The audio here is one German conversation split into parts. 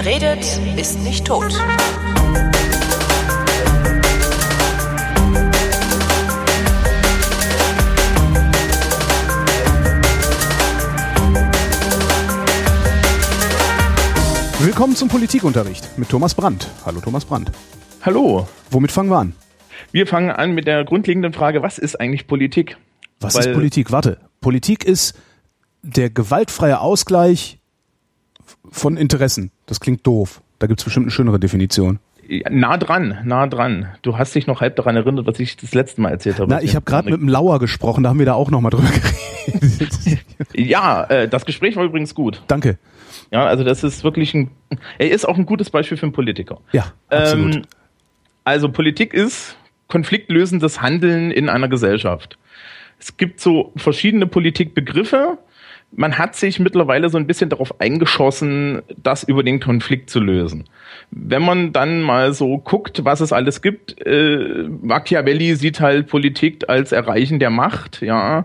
Wer redet, ist nicht tot. Willkommen zum Politikunterricht mit Thomas Brandt. Hallo Thomas Brandt. Hallo. Womit fangen wir an? Wir fangen an mit der grundlegenden Frage, was ist eigentlich Politik? Was Weil ist Politik? Warte. Politik ist der gewaltfreie Ausgleich von Interessen. Das klingt doof. Da gibt es bestimmt eine schönere Definition. nah dran, nah dran. Du hast dich noch halb daran erinnert, was ich das letzte Mal erzählt habe. Na, ich habe gerade mit dem Lauer gesprochen, da haben wir da auch nochmal drüber geredet. ja, äh, das Gespräch war übrigens gut. Danke. Ja, also das ist wirklich ein, er ist auch ein gutes Beispiel für einen Politiker. Ja, absolut. Ähm, also Politik ist konfliktlösendes Handeln in einer Gesellschaft. Es gibt so verschiedene Politikbegriffe. Man hat sich mittlerweile so ein bisschen darauf eingeschossen, das über den Konflikt zu lösen. Wenn man dann mal so guckt, was es alles gibt, äh, Machiavelli sieht halt Politik als Erreichen der Macht, ja.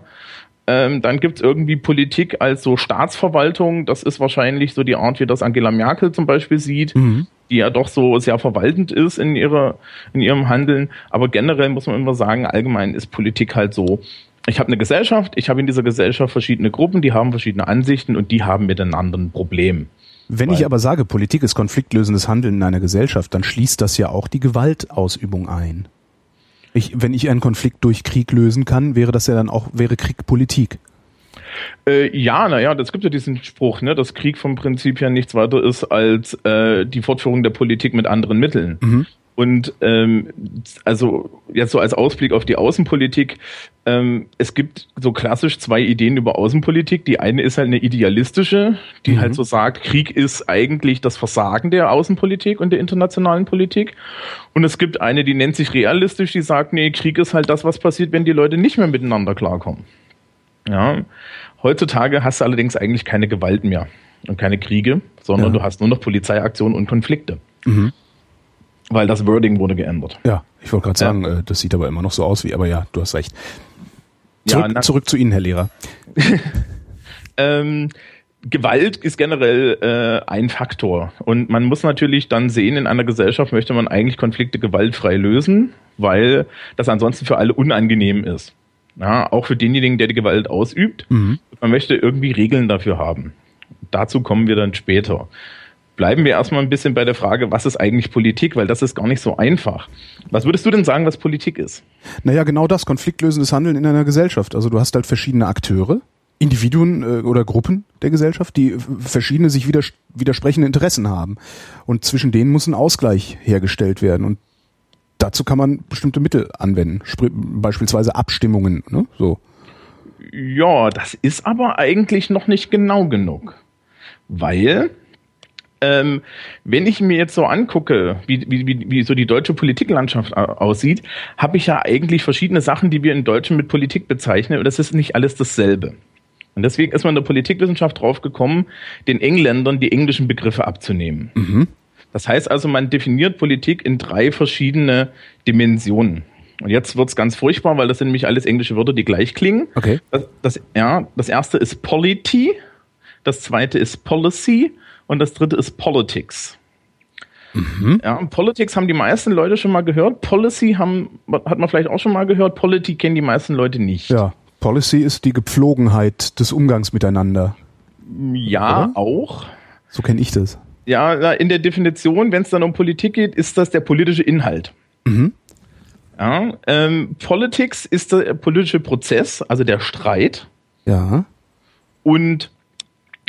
Ähm, dann gibt's irgendwie Politik als so Staatsverwaltung. Das ist wahrscheinlich so die Art, wie das Angela Merkel zum Beispiel sieht, mhm. die ja doch so sehr verwaltend ist in, ihrer, in ihrem Handeln. Aber generell muss man immer sagen, allgemein ist Politik halt so. Ich habe eine Gesellschaft, ich habe in dieser Gesellschaft verschiedene Gruppen, die haben verschiedene Ansichten und die haben miteinander ein Problem. Wenn Weil, ich aber sage, Politik ist konfliktlösendes Handeln in einer Gesellschaft, dann schließt das ja auch die Gewaltausübung ein. Ich, wenn ich einen Konflikt durch Krieg lösen kann, wäre das ja dann auch, wäre Krieg Politik. Äh, ja, naja, das gibt ja diesen Spruch, ne, dass Krieg vom Prinzip her nichts weiter ist als äh, die Fortführung der Politik mit anderen Mitteln. Mhm. Und ähm, also jetzt so als Ausblick auf die Außenpolitik, ähm, es gibt so klassisch zwei Ideen über Außenpolitik. Die eine ist halt eine idealistische, die mhm. halt so sagt, Krieg ist eigentlich das Versagen der Außenpolitik und der internationalen Politik. Und es gibt eine, die nennt sich realistisch, die sagt, nee, Krieg ist halt das, was passiert, wenn die Leute nicht mehr miteinander klarkommen. Ja. Heutzutage hast du allerdings eigentlich keine Gewalt mehr und keine Kriege, sondern ja. du hast nur noch Polizeiaktionen und Konflikte. Mhm. Weil das Wording wurde geändert. Ja, ich wollte gerade sagen, ja. Äh, das sieht aber immer noch so aus wie, aber ja, du hast recht. Zurück, ja, zurück zu Ihnen, Herr Lehrer. ähm, Gewalt ist generell äh, ein Faktor. Und man muss natürlich dann sehen, in einer Gesellschaft möchte man eigentlich Konflikte gewaltfrei lösen, weil das ansonsten für alle unangenehm ist. Ja, auch für denjenigen, der die Gewalt ausübt. Mhm. Man möchte irgendwie Regeln dafür haben. Dazu kommen wir dann später bleiben wir erstmal ein bisschen bei der Frage, was ist eigentlich Politik, weil das ist gar nicht so einfach. Was würdest du denn sagen, was Politik ist? Naja, genau das, konfliktlösendes Handeln in einer Gesellschaft. Also du hast halt verschiedene Akteure, Individuen äh, oder Gruppen der Gesellschaft, die verschiedene sich widers widersprechende Interessen haben. Und zwischen denen muss ein Ausgleich hergestellt werden. Und dazu kann man bestimmte Mittel anwenden, beispielsweise Abstimmungen. Ne? So. Ja, das ist aber eigentlich noch nicht genau genug. Weil ähm, wenn ich mir jetzt so angucke, wie, wie, wie, wie so die deutsche Politiklandschaft aussieht, habe ich ja eigentlich verschiedene Sachen, die wir in Deutschen mit Politik bezeichnen, und das ist nicht alles dasselbe. Und deswegen ist man in der Politikwissenschaft drauf gekommen, den Engländern die englischen Begriffe abzunehmen. Mhm. Das heißt also, man definiert Politik in drei verschiedene Dimensionen. Und jetzt wird's ganz furchtbar, weil das sind nämlich alles englische Wörter, die gleich klingen. Okay. Das, das, ja, das erste ist Polity, das zweite ist Policy und das dritte ist Politics. Mhm. Ja, Politics haben die meisten Leute schon mal gehört. Policy haben, hat man vielleicht auch schon mal gehört. Politik kennen die meisten Leute nicht. Ja, Policy ist die Gepflogenheit des Umgangs miteinander. Ja, Oder? auch. So kenne ich das. Ja, in der Definition, wenn es dann um Politik geht, ist das der politische Inhalt. Mhm. Ja, ähm, Politics ist der politische Prozess, also der Streit. Ja. Und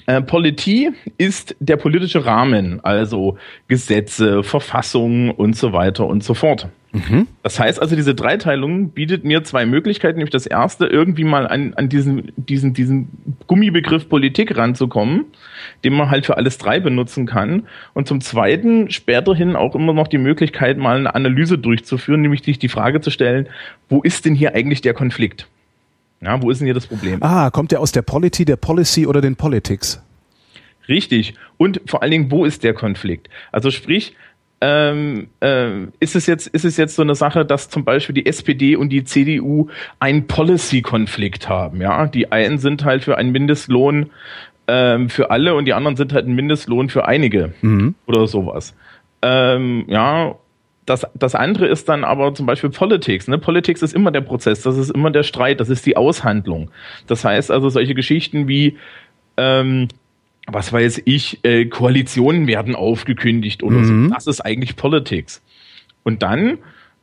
äh, Politie ist der politische Rahmen, also Gesetze, Verfassungen und so weiter und so fort. Mhm. Das heißt also, diese Dreiteilung bietet mir zwei Möglichkeiten. Nämlich das erste, irgendwie mal an, an diesen, diesen, diesen Gummibegriff Politik ranzukommen, den man halt für alles drei benutzen kann. Und zum zweiten, späterhin auch immer noch die Möglichkeit, mal eine Analyse durchzuführen, nämlich sich die Frage zu stellen, wo ist denn hier eigentlich der Konflikt? Ja, wo ist denn hier das Problem? Ah, kommt der aus der Polity, der Policy oder den Politics? Richtig. Und vor allen Dingen, wo ist der Konflikt? Also sprich, ähm, äh, ist es jetzt ist es jetzt so eine Sache, dass zum Beispiel die SPD und die CDU einen Policy-Konflikt haben? Ja, die einen sind halt für einen Mindestlohn ähm, für alle und die anderen sind halt ein Mindestlohn für einige Mhm. oder sowas. Ähm, ja, das, das andere ist dann aber zum Beispiel Politics. Ne? Politics ist immer der Prozess, das ist immer der Streit, das ist die Aushandlung. Das heißt also solche Geschichten wie, ähm, was weiß ich, äh, Koalitionen werden aufgekündigt oder Mhm. so. Das ist eigentlich Politics. Und dann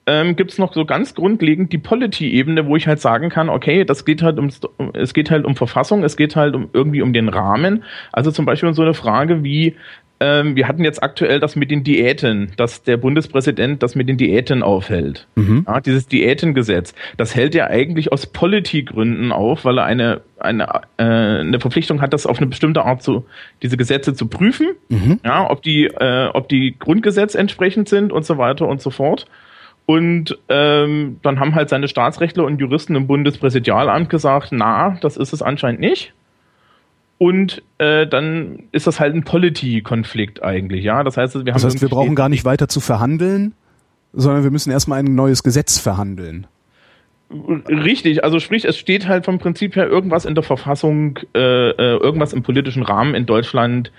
ähm, gibt's noch so ganz grundlegend die Polity-Ebene, wo ich halt sagen kann, okay, das geht halt ums, es geht halt um Verfassung, es geht halt um irgendwie um den Rahmen. Also zum Beispiel so eine Frage wie, ähm, wir hatten jetzt aktuell das mit den Diäten, dass der Bundespräsident das mit den Diäten aufhält. Ja, dieses Diätengesetz, das hält er eigentlich aus Politik-Gründen auf, weil er eine, eine, äh, eine Verpflichtung hat, das auf eine bestimmte Art zu, diese Gesetze zu prüfen, ja, ob die, äh, ob die Grundgesetz entsprechend sind und so weiter und so fort. Und ähm, dann haben halt seine Staatsrechtler und Juristen im Bundespräsidialamt gesagt, na, das ist es anscheinend nicht. Und äh, dann ist das halt ein Polity-Konflikt eigentlich, ja. Das heißt, wir haben Das heißt, wir brauchen gar nicht weiter zu verhandeln, sondern wir müssen erstmal ein neues Gesetz verhandeln. Richtig, also sprich, es steht halt vom Prinzip her irgendwas in der Verfassung, äh, äh, irgendwas im politischen Rahmen in Deutschland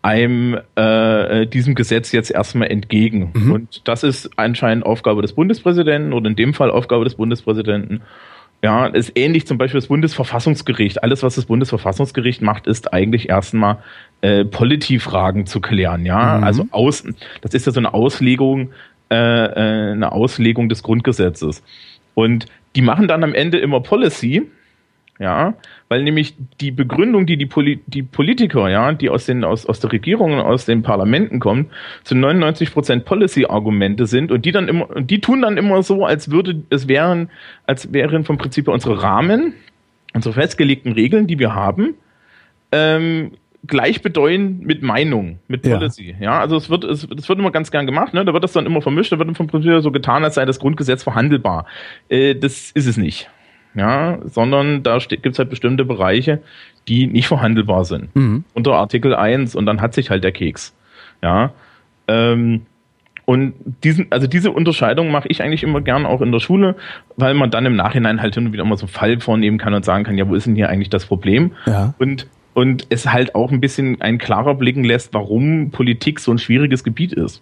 einem äh, äh, diesem Gesetz jetzt erstmal entgegen. Und das ist anscheinend Aufgabe des Bundespräsidenten oder in dem Fall Aufgabe des Bundespräsidenten. Ja, ist ähnlich zum Beispiel das Bundesverfassungsgericht. Alles, was das Bundesverfassungsgericht macht, ist eigentlich erstmal äh, Politifragen zu klären. Ja, also aus, das ist ja so eine Auslegung, äh, äh, eine Auslegung des Grundgesetzes. Und die machen dann am Ende immer Policy, ja, weil nämlich die Begründung, die die, Poli die Politiker, ja, die aus den aus, aus der Regierung und aus den Parlamenten kommen, zu 99 Prozent Policy-Argumente sind und die dann immer und die tun dann immer so, als würde es wären, als wären vom Prinzip her unsere Rahmen, unsere festgelegten Regeln, die wir haben, ähm, gleichbedeutend mit Meinung, mit Ja. Policy. Ja, also es wird, es, das wird immer ganz gern gemacht, ne? Da wird das dann immer vermischt, da wird vom Prinzip so getan, als sei das Grundgesetz verhandelbar. Äh, das ist es nicht. Ja, sondern da gibt es halt bestimmte Bereiche, die nicht verhandelbar sind. Unter Artikel 1 und dann hat sich halt der Keks. Ja. Ähm, und diesen, also diese Unterscheidung mache ich eigentlich immer gern auch in der Schule, weil man dann im Nachhinein halt hin und wieder mal so einen Fall vornehmen kann und sagen kann, ja, wo ist denn hier eigentlich das Problem? Ja. Und, und es halt auch ein bisschen ein klarer blicken lässt, warum Politik so ein schwieriges Gebiet ist.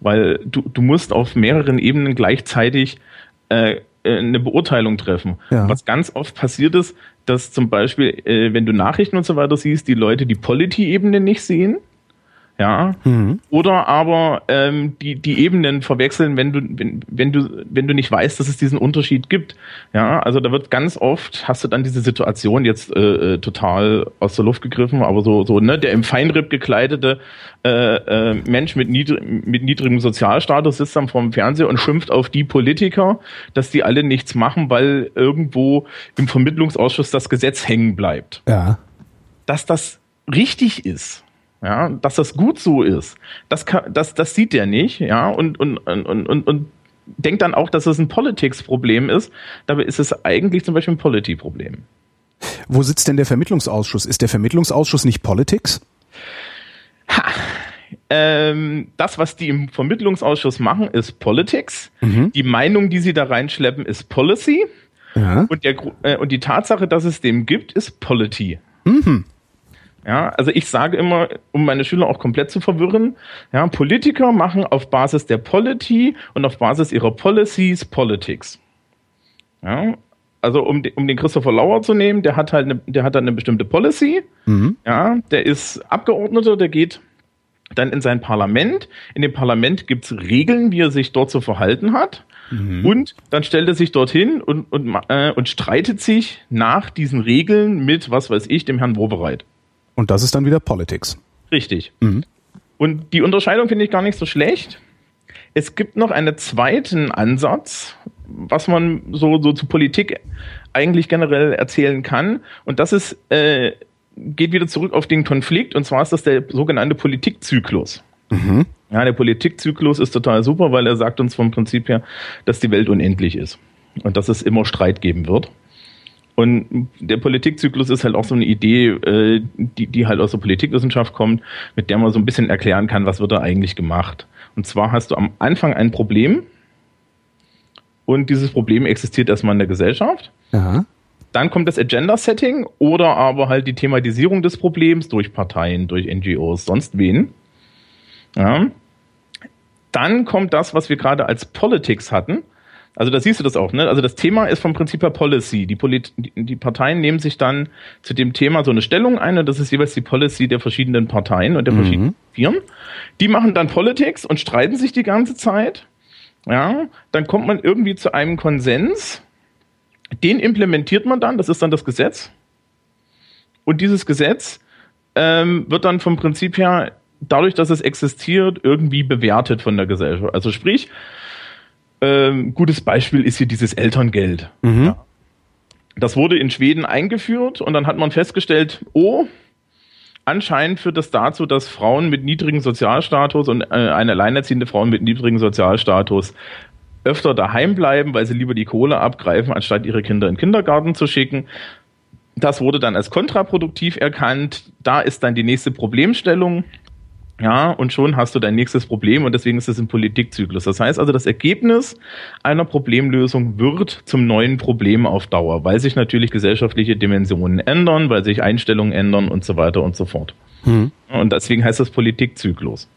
Weil du, du musst auf mehreren Ebenen gleichzeitig äh, eine Beurteilung treffen. Ja. Was ganz oft passiert ist, dass zum Beispiel, äh, wenn du Nachrichten und so weiter siehst, die Leute die Polity-Ebene nicht sehen. Ja. Oder aber ähm, die, die Ebenen verwechseln, wenn du, wenn, wenn du, wenn du nicht weißt, dass es diesen Unterschied gibt. Ja, also da wird ganz oft, hast du dann diese Situation jetzt äh, äh, total aus der Luft gegriffen, aber so, so, ne, der im Feinripp gekleidete äh, äh, Mensch mit, niedr mit niedrigem Sozialstatus sitzt dann vorm Fernseher und schimpft auf die Politiker, dass die alle nichts machen, weil irgendwo im Vermittlungsausschuss das Gesetz hängen bleibt Ja. dass das richtig ist. Ja, dass das gut so ist. Das kann, das, das sieht der nicht, ja, und, und, und, und, und, denkt dann auch, dass es ein Politics-Problem ist. Dabei ist es eigentlich zum Beispiel ein Polity-Problem. Wo sitzt denn der Vermittlungsausschuss? Ist der Vermittlungsausschuss nicht Politics? Ähm, das, was die im Vermittlungsausschuss machen, ist Politics. Die Meinung, die sie da reinschleppen, ist Policy. Ja. Und, der, äh, und die Tatsache, dass es dem gibt, ist Polity. Ja, also ich sage immer, um meine Schüler auch komplett zu verwirren, ja, Politiker machen auf Basis der Polity und auf Basis ihrer Policies Politics. Ja, also um, um den Christopher Lauer zu nehmen, der hat halt eine, der hat dann eine bestimmte Policy. Ja, der ist Abgeordneter, der geht dann in sein Parlament. In dem Parlament gibt's Regeln, wie er sich dort zu verhalten hat. Und dann stellt er sich dorthin und, und, äh, und streitet sich nach diesen Regeln mit, was weiß ich, dem Herrn Wobereit. Und das ist dann wieder Politics. Richtig. Und die Unterscheidung finde ich gar nicht so schlecht. Es gibt noch einen zweiten Ansatz, was man so, so zu Politik eigentlich generell erzählen kann. Und das ist, äh, geht wieder zurück auf den Konflikt. Und zwar ist das der sogenannte Politikzyklus. Ja, der Politikzyklus ist total super, weil er sagt uns vom Prinzip her, dass die Welt unendlich ist. Und dass es immer Streit geben wird. Und der Politikzyklus ist halt auch so eine Idee, äh, die, die halt aus der Politikwissenschaft kommt, mit der man so ein bisschen erklären kann, was wird da eigentlich gemacht. Und zwar hast du am Anfang ein Problem und dieses Problem existiert erstmal in der Gesellschaft. Ja. Dann kommt das Agenda-Setting oder aber halt die Thematisierung des Problems durch Parteien, durch NGOs, sonst wen. Ja. Dann kommt das, was wir gerade als Politics hatten. Also da siehst du das auch, ne? Also das Thema ist vom Prinzip her Policy. Die, Polit die Parteien nehmen sich dann zu dem Thema so eine Stellung ein und das ist jeweils die Policy der verschiedenen Parteien und der mhm. verschiedenen Firmen. Die machen dann Politics und streiten sich die ganze Zeit. Ja, dann kommt man irgendwie zu einem Konsens. Den implementiert man dann, das ist dann das Gesetz. Und dieses Gesetz ähm, wird dann vom Prinzip her, dadurch, dass es existiert, irgendwie bewertet von der Gesellschaft. Also sprich, ähm, gutes Beispiel ist hier dieses Elterngeld. Mhm. Ja. Das wurde in Schweden eingeführt und dann hat man festgestellt, oh, anscheinend führt das dazu, dass Frauen mit niedrigem Sozialstatus und äh, eine alleinerziehende Frau mit niedrigem Sozialstatus öfter daheim bleiben, weil sie lieber die Kohle abgreifen, anstatt ihre Kinder in den Kindergarten zu schicken. Das wurde dann als kontraproduktiv erkannt. Da ist dann die nächste Problemstellung. Ja, und schon hast du dein nächstes Problem und deswegen ist es ein Politikzyklus. Das heißt also, das Ergebnis einer Problemlösung wird zum neuen Problem auf Dauer, weil sich natürlich gesellschaftliche Dimensionen ändern, weil sich Einstellungen ändern und so weiter und so fort. Mhm. Und deswegen heißt das Politikzyklus.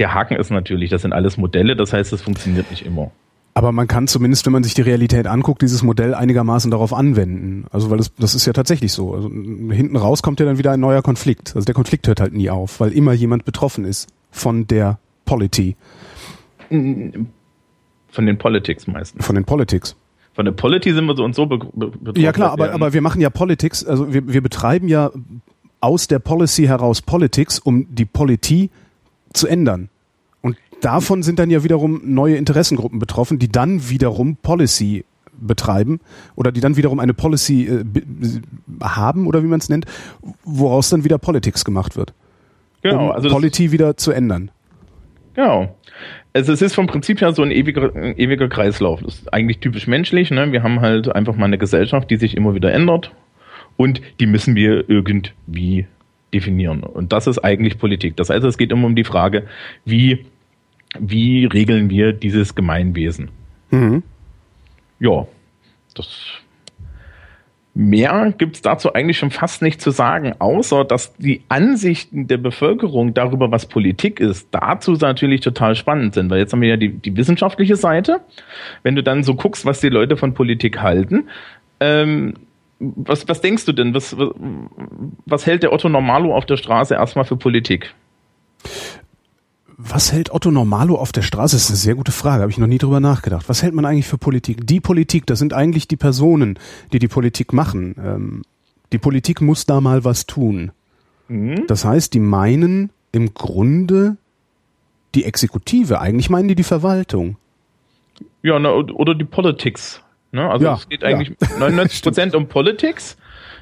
Der Haken ist natürlich, das sind alles Modelle, das heißt, es funktioniert nicht immer. Aber man kann zumindest, wenn man sich die Realität anguckt, dieses Modell einigermaßen darauf anwenden. Also weil das, das ist ja tatsächlich so. Also hinten raus kommt ja dann wieder ein neuer Konflikt. Also der Konflikt hört halt nie auf, weil immer jemand betroffen ist von der Polity. Von den Politics meistens. Von den Politics. Von der Polity sind wir so und so be betroffen. Ja klar, aber, aber wir machen ja Politics, also wir, wir betreiben ja aus der Policy heraus Politics, um die Polity zu ändern davon sind dann ja wiederum neue Interessengruppen betroffen, die dann wiederum Policy betreiben oder die dann wiederum eine Policy äh, haben oder wie man es nennt, woraus dann wieder Politics gemacht wird. Genau, um also Polity wieder zu ändern. Genau. Also es ist vom Prinzip her so ein ewiger, ein ewiger Kreislauf. Das ist eigentlich typisch menschlich. Ne? Wir haben halt einfach mal eine Gesellschaft, die sich immer wieder ändert und die müssen wir irgendwie definieren. Und das ist eigentlich Politik. Das heißt, es geht immer um die Frage, wie wie regeln wir dieses Gemeinwesen? Mhm. Ja, das Mehr gibt's dazu eigentlich schon fast nicht zu sagen, außer dass die Ansichten der Bevölkerung darüber, was Politik ist, dazu natürlich total spannend sind. Weil jetzt haben wir ja die, die wissenschaftliche Seite. Wenn du dann so guckst, was die Leute von Politik halten, ähm, was, was denkst du denn? Was, was, was hält der Otto Normalo auf der Straße erstmal für Politik? Was hält Otto Normalo auf der Straße? Das ist eine sehr gute Frage, habe ich noch nie drüber nachgedacht. Was hält man eigentlich für Politik? Die Politik, das sind eigentlich die Personen, die die Politik machen. Ähm, die Politik muss da mal was tun. Mhm. Das heißt, die meinen im Grunde die Exekutive, eigentlich meinen die die Verwaltung. Ja, na, oder die Politics. Ne? Also ja, es geht eigentlich ja. 99 Prozent um Politics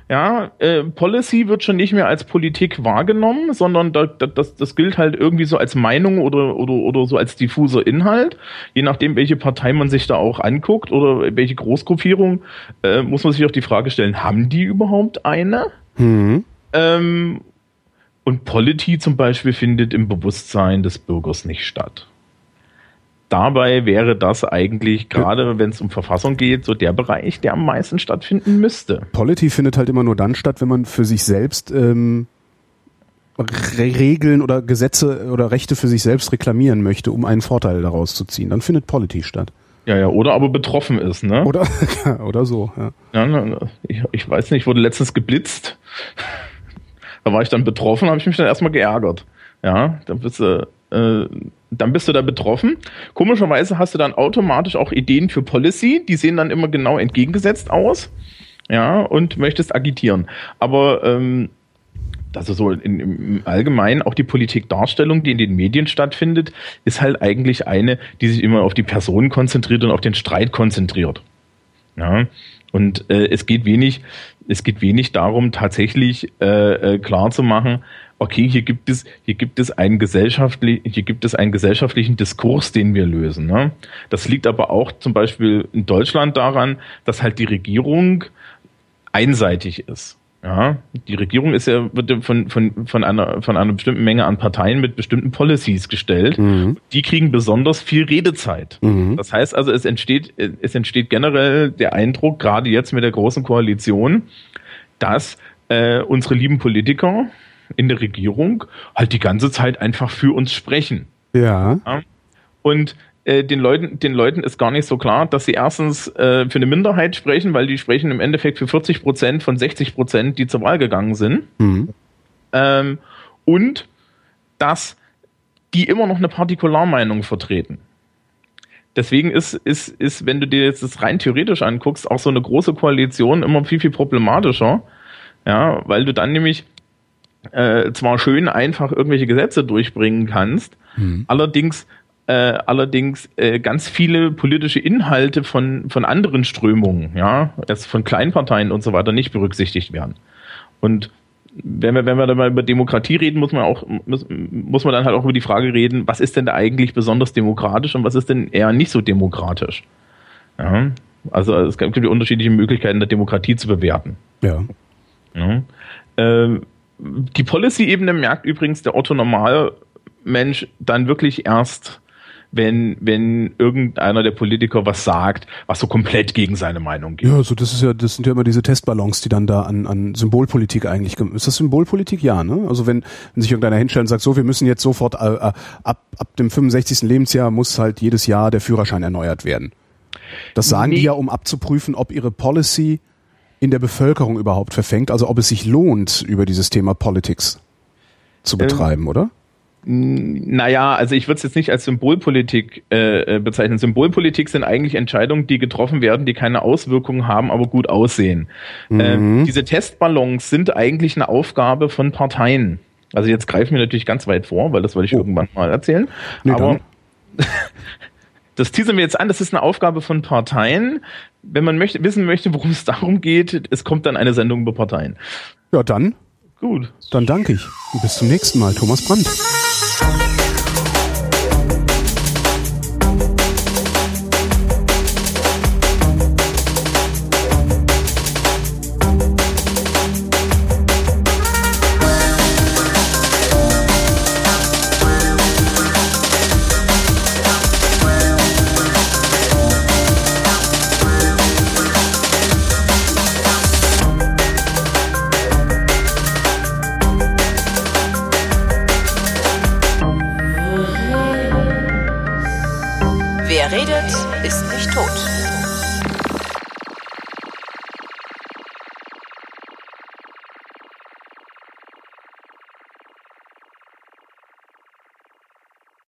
ja, äh, Policy wird schon nicht mehr als Politik wahrgenommen, sondern da, da, das, das gilt halt irgendwie so als Meinung oder, oder, oder so als diffuser Inhalt. Je nachdem, welche Partei man sich da auch anguckt oder welche Großgruppierung, äh, muss man sich auch die Frage stellen, haben die überhaupt eine? Mhm. Ähm, und Polity zum Beispiel findet im Bewusstsein des Bürgers nicht statt dabei wäre das eigentlich, gerade wenn es um Verfassung geht, so der Bereich, der am meisten stattfinden müsste. Polity findet halt immer nur dann statt, wenn man für sich selbst ähm, Regeln oder Gesetze oder Rechte für sich selbst reklamieren möchte, um einen Vorteil daraus zu ziehen. Dann findet Polity statt. Ja, ja, oder aber betroffen ist, ne? Oder, oder so, ja. ja ich, ich weiß nicht, ich wurde letztens geblitzt. da war ich dann betroffen, habe ich mich dann erstmal geärgert. Ja, dann bist du, äh, dann bist du da betroffen. Komischerweise hast du dann automatisch auch Ideen für Policy, die sehen dann immer genau entgegengesetzt aus. Ja, und möchtest agitieren. Aber ähm, also so in, im Allgemeinen auch die Politikdarstellung, die in den Medien stattfindet, ist halt eigentlich eine, die sich immer auf die Personen konzentriert und auf den Streit konzentriert. Ja, und äh, es geht wenig, es geht wenig darum, tatsächlich äh, äh, klar zu machen, okay, hier gibt es, hier gibt es einen gesellschaftlich, hier gibt es einen gesellschaftlichen Diskurs, den wir lösen. Ne? Das liegt aber auch zum Beispiel in Deutschland daran, dass halt die Regierung einseitig ist. Ja, die Regierung ist ja, wird ja von, von, von, einer, von einer bestimmten Menge an Parteien mit bestimmten Policies gestellt. Mhm. Die kriegen besonders viel Redezeit. Mhm. Das heißt also, es entsteht, es entsteht generell der Eindruck, gerade jetzt mit der großen Koalition, dass äh, unsere lieben Politiker in der Regierung halt die ganze Zeit einfach für uns sprechen. Ja. Und äh, den Leuten, den Leuten ist gar nicht so klar, dass sie erstens äh, für eine Minderheit sprechen, weil die sprechen im Endeffekt für 40 Prozent von 60 Prozent, die zur Wahl gegangen sind. Mhm. Ähm, und dass die immer noch eine Partikularmeinung vertreten. Deswegen ist, ist, ist, wenn du dir jetzt das rein theoretisch anguckst, auch so eine große Koalition immer viel, viel problematischer. Ja, weil du dann nämlich äh, zwar schön einfach irgendwelche Gesetze durchbringen kannst, allerdings äh, allerdings äh, ganz viele politische Inhalte von von anderen Strömungen, ja, erst von Kleinparteien und so weiter nicht berücksichtigt werden. Und wenn wir, wenn wir dann mal über Demokratie reden, muss man auch, muss, muss man dann halt auch über die Frage reden, was ist denn da eigentlich besonders demokratisch und was ist denn eher nicht so demokratisch? Ja, also es gibt ja unterschiedliche Möglichkeiten der Demokratie zu bewerten. Ja. Ja. Ähm, die Policy-Ebene merkt übrigens der Otto Normalmensch dann wirklich erst, wenn, wenn irgendeiner der Politiker was sagt, was so komplett gegen seine Meinung geht. Ja, so das ist ja, das sind ja immer diese Testballons, die dann da an, an Symbolpolitik eigentlich. Ist das Symbolpolitik? Ja, ne? Also wenn, wenn sich irgendeiner hinstellt und sagt, so, wir müssen jetzt sofort äh, äh, ab, ab dem 65. Lebensjahr muss halt jedes Jahr der Führerschein erneuert werden. Das sagen die Nee. ja, um abzuprüfen, ob ihre Policy in der Bevölkerung überhaupt verfängt, also ob es sich lohnt, über dieses Thema Politics zu betreiben, oder? Naja, also ich würde es jetzt nicht als Symbolpolitik äh, äh, bezeichnen. Symbolpolitik sind eigentlich Entscheidungen, die getroffen werden, die keine Auswirkungen haben, aber gut aussehen. Ähm, diese Testballons sind eigentlich eine Aufgabe von Parteien. Also jetzt greifen wir natürlich ganz weit vor, weil das wollte ich irgendwann mal erzählen. Nee, aber das teasern wir jetzt an, das ist eine Aufgabe von Parteien. Wenn man möchte, wissen möchte, worum es darum geht, es kommt dann eine Sendung über Parteien. Ja, dann, Gut. dann danke ich. Und bis zum nächsten Mal, Thomas Brandt.